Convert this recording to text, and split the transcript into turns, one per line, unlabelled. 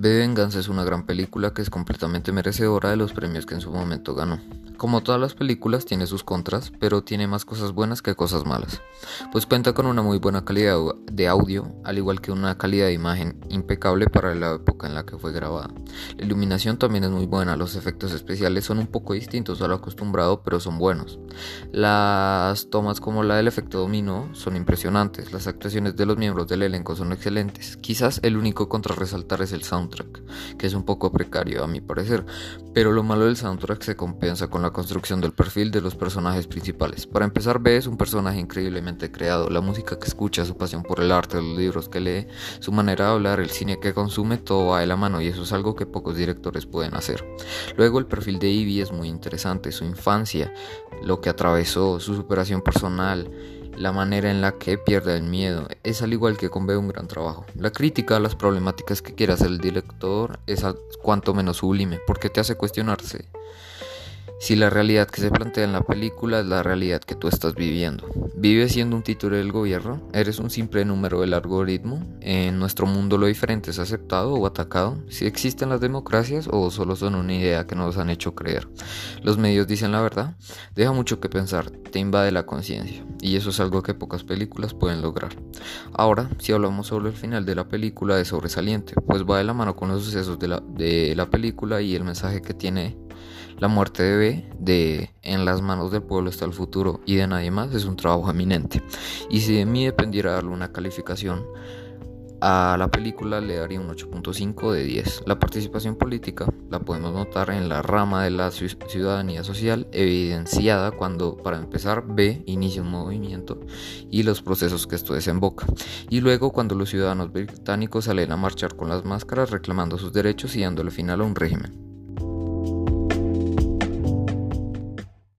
B Venganza es una gran película que es completamente merecedora de los premios que en su momento ganó. Como todas las películas tiene sus contras, pero tiene más cosas buenas que cosas malas, pues cuenta con una muy buena calidad de audio, al igual que una calidad de imagen impecable para la época en la que fue grabada. La iluminación también es muy buena, los efectos especiales son un poco distintos a lo acostumbrado, pero son buenos. Las tomas como la del efecto dominó son impresionantes, las actuaciones de los miembros del elenco son excelentes. Quizás el único contra resaltar es el que es un poco precario a mi parecer, pero lo malo del soundtrack se compensa con la construcción del perfil de los personajes principales. Para empezar, B es un personaje increíblemente creado. La música que escucha, su pasión por el arte, los libros que lee, su manera de hablar, el cine que consume, todo va de la mano y eso es algo que pocos directores pueden hacer. Luego, el perfil de Ivy es muy interesante. Su infancia, lo que atravesó, su superación personal la manera en la que pierde el miedo es al igual que con B un gran trabajo. La crítica a las problemáticas que quiere hacer el director es cuanto menos sublime porque te hace cuestionarse si la realidad que se plantea en la película es la realidad que tú estás viviendo. ¿Vives siendo un título del gobierno? ¿Eres un simple número del algoritmo? ¿En nuestro mundo lo diferente es aceptado o atacado? ¿Si existen las democracias o solo son una idea que nos han hecho creer? ¿Los medios dicen la verdad? Deja mucho que pensar, te invade la conciencia, y eso es algo que pocas películas pueden lograr. Ahora, si hablamos sobre el final de la película, es sobresaliente, pues va de la mano con los sucesos de la, de la película y el mensaje que tiene la muerte de B, de En las manos del pueblo está el futuro y de nadie más, es un trabajo eminente. Y si de mí dependiera darle una calificación, a la película le daría un 8.5 de 10. La participación política la podemos notar en la rama de la ciudadanía social evidenciada cuando para empezar B inicia un movimiento y los procesos que esto desemboca. Y luego cuando los ciudadanos británicos salen a marchar con las máscaras reclamando sus derechos y dándole final a un régimen.